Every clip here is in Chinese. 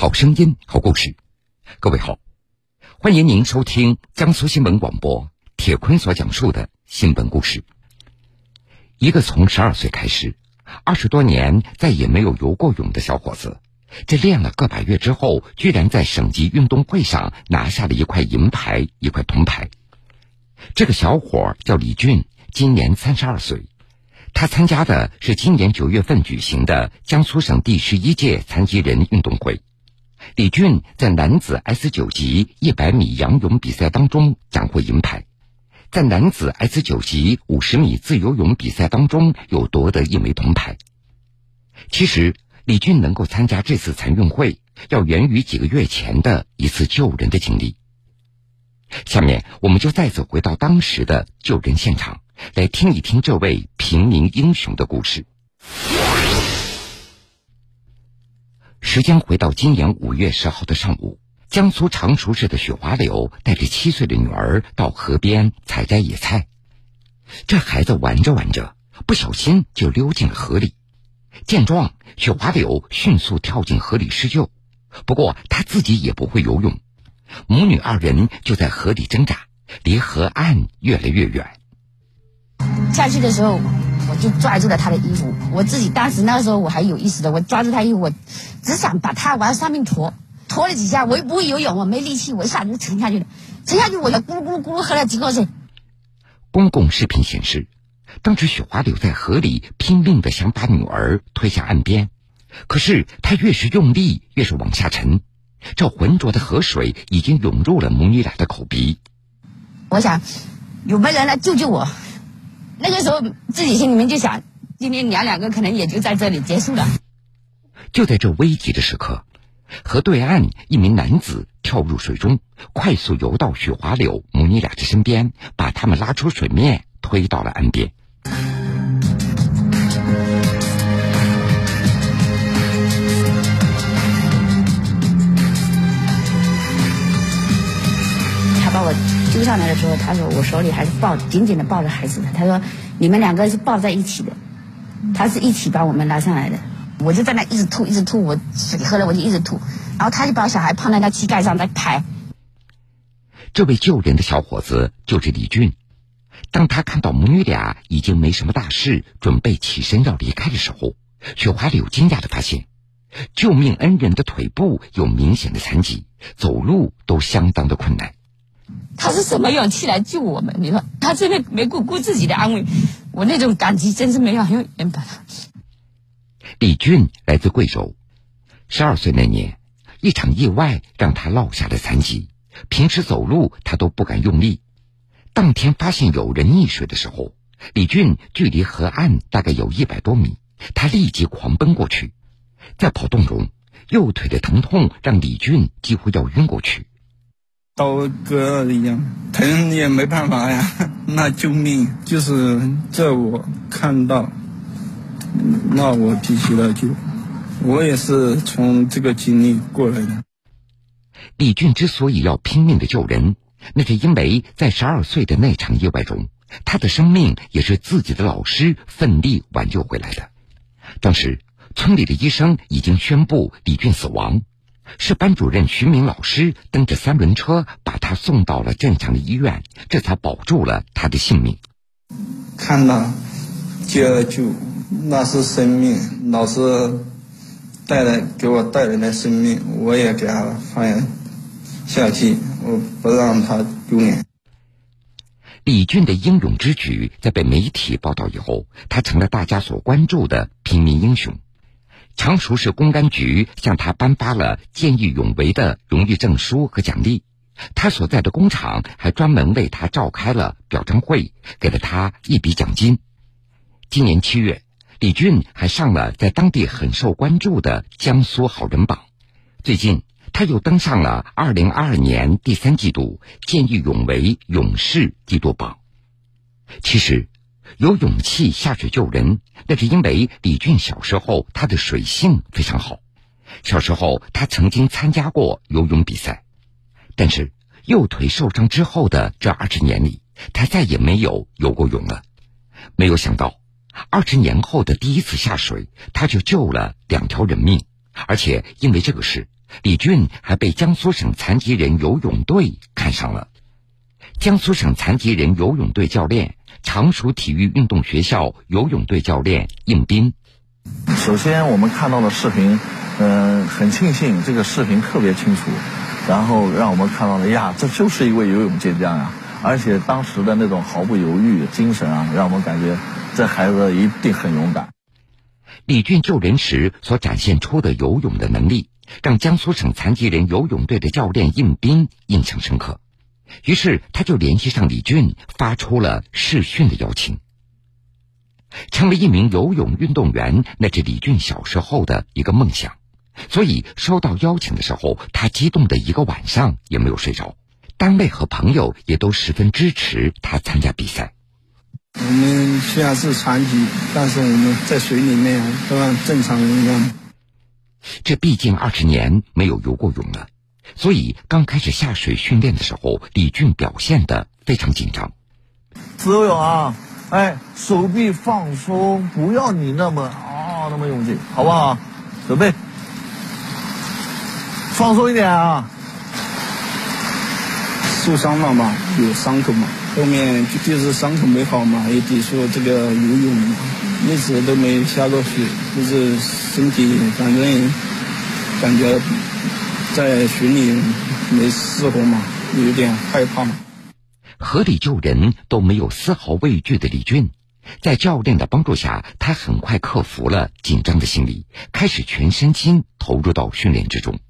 好声音，好故事。各位好，欢迎您收听江苏新闻广播铁坤所讲述的新闻故事。一个从十二岁开始，二十多年再也没有游过泳的小伙子，这练了个把月之后，居然在省级运动会上拿下了一块银牌，一块铜牌。这个小伙叫李俊，今年三十二岁。他参加的是今年九月份举行的江苏省第十一届残疾人运动会。李俊在男子 S 九级一百米仰泳比赛当中斩获银牌，在男子 S 九级五十米自由泳比赛当中又夺得一枚铜牌。其实，李俊能够参加这次残运会，要源于几个月前的一次救人的经历。下面，我们就再次回到当时的救人现场，来听一听这位平民英雄的故事。时间回到今年五月十号的上午，江苏常熟市的许华柳带着七岁的女儿到河边采摘野菜。这孩子玩着玩着，不小心就溜进了河里。见状，许华柳迅速跳进河里施救。不过他自己也不会游泳，母女二人就在河里挣扎，离河岸越来越远。下去的时候。我就抓住了他的衣服，我自己当时那个时候我还有意识的，我抓住他衣服，我只想把他往上面拖，拖了几下，我又不会游泳，我没力气，我一下子就沉下去了，沉下去我就咕噜咕噜咕噜喝了几口水。公共视频显示，当时雪花柳在河里拼命的想把女儿推向岸边，可是她越是用力，越是往下沉，这浑浊的河水已经涌入了母女俩的口鼻。我想，有没有人来救救我？那个时候，自己心里面就想，今天娘两个可能也就在这里结束了。就在这危急的时刻，河对岸一名男子跳入水中，快速游到许华柳母女俩的身边，把他们拉出水面，推到了岸边。把我。救上来的时候，他说我手里还是抱紧紧的抱着孩子的。他说你们两个是抱在一起的，他是一起把我们拉上来的。我就在那一直吐，一直吐，我水喝了我就一直吐，然后他就把小孩放在他膝盖上在拍。这位救人的小伙子就是李俊。当他看到母女俩已经没什么大事，准备起身要离开的时候，雪花柳惊讶的发现，救命恩人的腿部有明显的残疾，走路都相当的困难。他是什么勇气来救我们？你说他真的没顾顾自己的安危，我那种感激真是没有用言表。李俊来自贵州，十二岁那年，一场意外让他落下了残疾，平时走路他都不敢用力。当天发现有人溺水的时候，李俊距离河岸大概有一百多米，他立即狂奔过去，在跑动中，右腿的疼痛让李俊几乎要晕过去。刀割一样，疼也没办法呀。那救命就是这，我看到，那我必须得救。我也是从这个经历过来的。李俊之所以要拼命的救人，那是因为在十二岁的那场意外中，他的生命也是自己的老师奋力挽救回来的。当时，村里的医生已经宣布李俊死亡。是班主任徐明老师蹬着三轮车把他送到了镇上的医院，这才保住了他的性命。看到，就就那是生命，老师带来给我带来的生命，我也给他放下去，我不让他丢脸。李俊的英勇之举在被媒体报道以后，他成了大家所关注的平民英雄。常熟市公安局向他颁发了见义勇为的荣誉证书和奖励，他所在的工厂还专门为他召开了表彰会，给了他一笔奖金。今年七月，李俊还上了在当地很受关注的江苏好人榜。最近，他又登上了二零二二年第三季度见义勇为勇士季度榜。其实。有勇气下水救人，那是因为李俊小时候他的水性非常好。小时候他曾经参加过游泳比赛，但是右腿受伤之后的这二十年里，他再也没有游过泳了。没有想到，二十年后的第一次下水，他就救了两条人命，而且因为这个事，李俊还被江苏省残疾人游泳队看上了。江苏省残疾人游泳队教练、常熟体育运动学校游泳队教练应斌。首先，我们看到的视频，嗯，很庆幸这个视频特别清楚，然后让我们看到了呀，这就是一位游泳健将呀！而且当时的那种毫不犹豫精神啊，让我们感觉这孩子一定很勇敢。李俊救人时所展现出的游泳的能力，让江苏省残疾人游泳队的教练应斌印象深刻。于是，他就联系上李俊，发出了试训的邀请。成为一名游泳运动员，那是李俊小时候的一个梦想，所以收到邀请的时候，他激动的一个晚上也没有睡着。单位和朋友也都十分支持他参加比赛。我们虽然是残疾，但是我们在水里面都像正常人一样。这毕竟二十年没有游过泳了。所以刚开始下水训练的时候，李俊表现的非常紧张。自由泳啊，哎，手臂放松，不要你那么啊那么用劲，好不好？准备，放松一点啊。受伤了嘛，有伤口嘛，后面就就是伤口没好嘛，也抵触这个游泳嘛，一直都没下过水，就是身体反正感觉。在水里没试过嘛，有点害怕嘛。河里救人都没有丝毫畏惧的李俊，在教练的帮助下，他很快克服了紧张的心理，开始全身心投入到训练之中。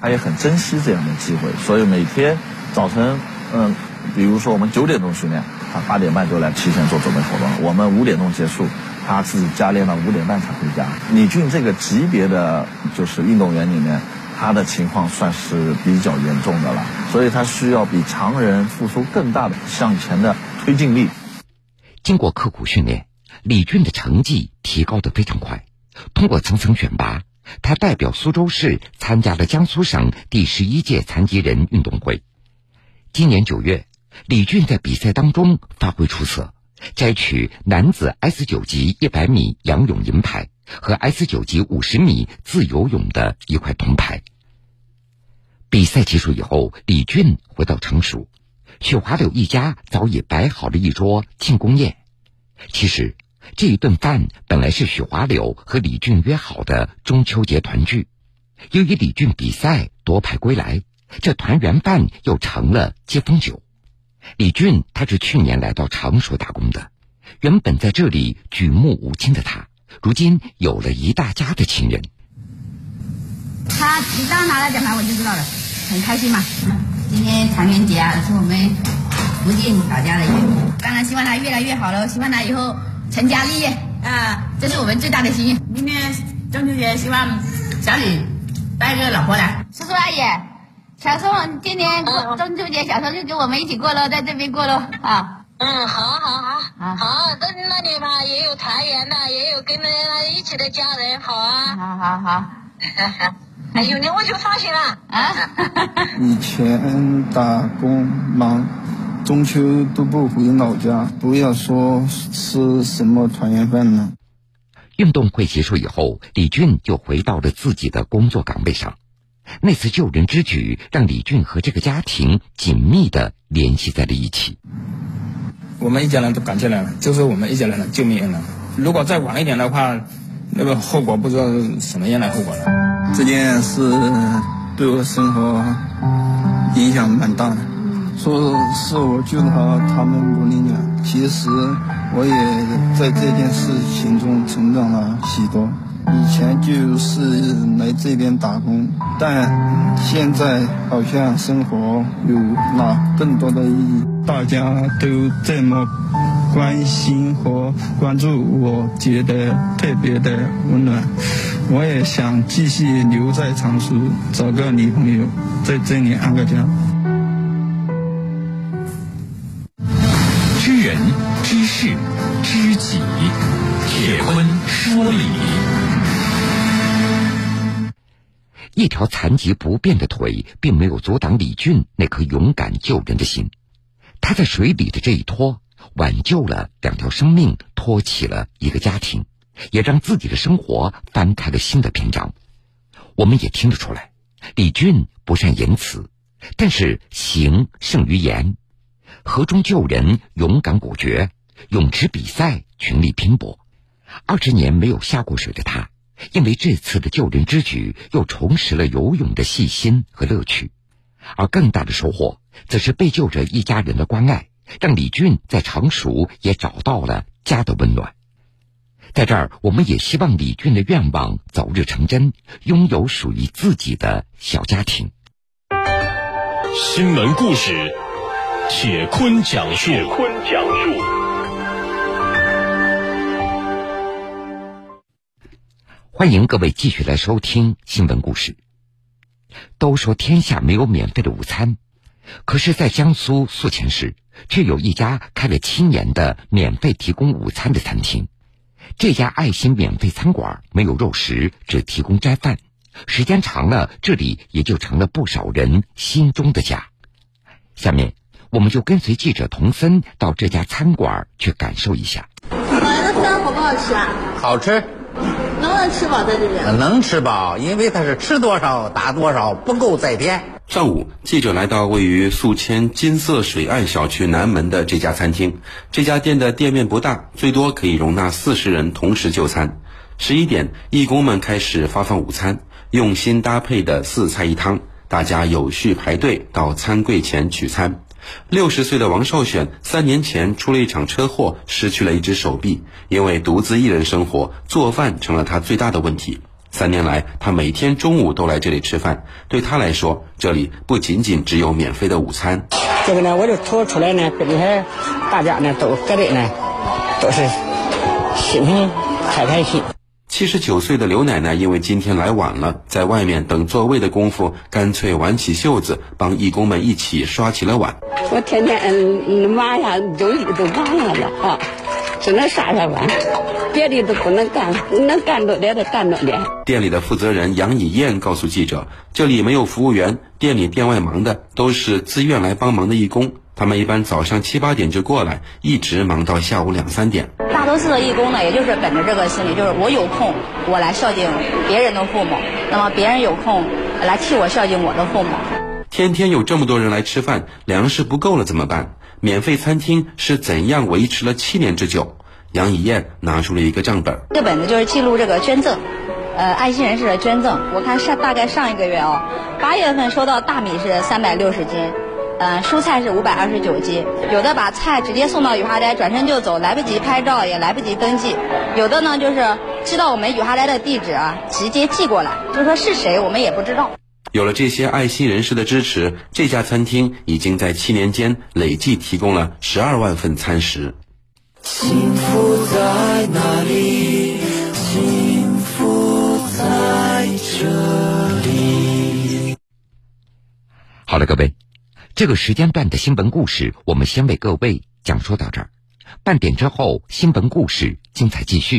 他也很珍惜这样的机会，所以每天早晨，嗯，比如说我们九点钟训练，他八点半就来提前做准备活动。我们五点钟结束，他自己加练到五点半才回家。李俊这个级别的就是运动员里面。他的情况算是比较严重的了，所以他需要比常人付出更大的向前的推进力。经过刻苦训练，李俊的成绩提高的非常快。通过层层选拔，他代表苏州市参加了江苏省第十一届残疾人运动会。今年九月，李俊在比赛当中发挥出色，摘取男子 S 九级一百米仰泳银牌。和 S 九级五十米自由泳的一块铜牌。比赛结束以后，李俊回到成熟，许华柳一家早已摆好了一桌庆功宴。其实，这一顿饭本来是许华柳和李俊约好的中秋节团聚，由于李俊比赛夺牌归来，这团圆饭又成了接风酒。李俊他是去年来到常熟打工的，原本在这里举目无亲的他。如今有了一大家的亲人，他一到拿了奖牌我就知道了，很开心嘛。今天团圆节啊，是我们福建老家的一当然希望他越来越好了，希望他以后成家立业啊，这是我们最大的心愿。明天中秋节，希望小李带个老婆来。叔叔阿姨，小时候今年中秋节，小时候就跟我们一起过喽，在这边过喽啊。嗯，好，好，好，好，在那里嘛，也有团圆的，也有跟着一起的家人，好啊，好好好，哎，有你我就放心了啊。以前打工忙，中秋都不回老家，不要说吃什么团圆饭了。运动会结束以后，李俊就回到了自己的工作岗位上。那次救人之举，让李俊和这个家庭紧密的联系在了一起。我们一家人都赶进来了，就是我们一家人的救命恩人。如果再晚一点的话，那个后果不知道是什么样的后果了。这件事对我生活影响蛮大的。说是我救了他们母女俩，其实我也在这件事情中成长了许多。以前就是来这边打工，但现在好像生活有了更多的意义。大家都这么关心和关注，我觉得特别的温暖。我也想继续留在常熟，找个女朋友，在这里安个家。知人、知事、知己，铁坤说理。一条残疾不便的腿，并没有阻挡李俊那颗勇敢救人的心。他在水里的这一拖，挽救了两条生命，托起了一个家庭，也让自己的生活翻开了新的篇章。我们也听得出来，李俊不善言辞，但是行胜于言，河中救人勇敢果决，泳池比赛全力拼搏。二十年没有下过水的他，因为这次的救人之举，又重拾了游泳的细心和乐趣。而更大的收获，则是被救者一家人的关爱，让李俊在常熟也找到了家的温暖。在这儿，我们也希望李俊的愿望早日成真，拥有属于自己的小家庭。新闻故事，铁坤讲述。铁坤讲述。欢迎各位继续来收听新闻故事。都说天下没有免费的午餐，可是，在江苏宿迁市，却有一家开了七年的免费提供午餐的餐厅。这家爱心免费餐馆没有肉食，只提供斋饭。时间长了，这里也就成了不少人心中的家。下面，我们就跟随记者童森到这家餐馆去感受一下。买的饭好不好吃啊？好吃。能不能吃饱在这边？能吃饱，因为他是吃多少打多少，不够再添。上午，记者来到位于宿迁金色水岸小区南门的这家餐厅。这家店的店面不大，最多可以容纳四十人同时就餐。十一点，义工们开始发放午餐，用心搭配的四菜一汤，大家有序排队到餐柜前取餐。六十岁的王少选三年前出了一场车祸，失去了一只手臂。因为独自一人生活，做饭成了他最大的问题。三年来，他每天中午都来这里吃饭。对他来说，这里不仅仅只有免费的午餐。这个呢，我就做出来呢，跟你看大家呢都觉得呢，都是心情开开心。七十九岁的刘奶奶因为今天来晚了，在外面等座位的功夫，干脆挽起袖子，帮义工们一起刷起了碗。我天天嗯抹下周里都忘了了啊，只能刷刷碗，别的都不能干，能干多点就干多点。店里的负责人杨以燕告诉记者，这里没有服务员，店里店外忙的都是自愿来帮忙的义工。他们一般早上七八点就过来，一直忙到下午两三点。大多数的义工呢，也就是本着这个心理，就是我有空，我来孝敬别人的父母；那么别人有空，来替我孝敬我的父母。天天有这么多人来吃饭，粮食不够了怎么办？免费餐厅是怎样维持了七年之久？杨以燕拿出了一个账本，这本子就是记录这个捐赠，呃，爱心人士的捐赠。我看上大概上一个月哦，八月份收到大米是三百六十斤。呃，蔬菜是五百二十九斤，有的把菜直接送到雨花斋，转身就走，来不及拍照，也来不及登记；有的呢，就是知道我们雨花斋的地址啊，直接寄过来，就说是谁我们也不知道。有了这些爱心人士的支持，这家餐厅已经在七年间累计提供了十二万份餐食。幸福在哪里？幸福在这里。好了，各位。这个时间段的新闻故事，我们先为各位讲述到这儿。半点之后，新闻故事精彩继续。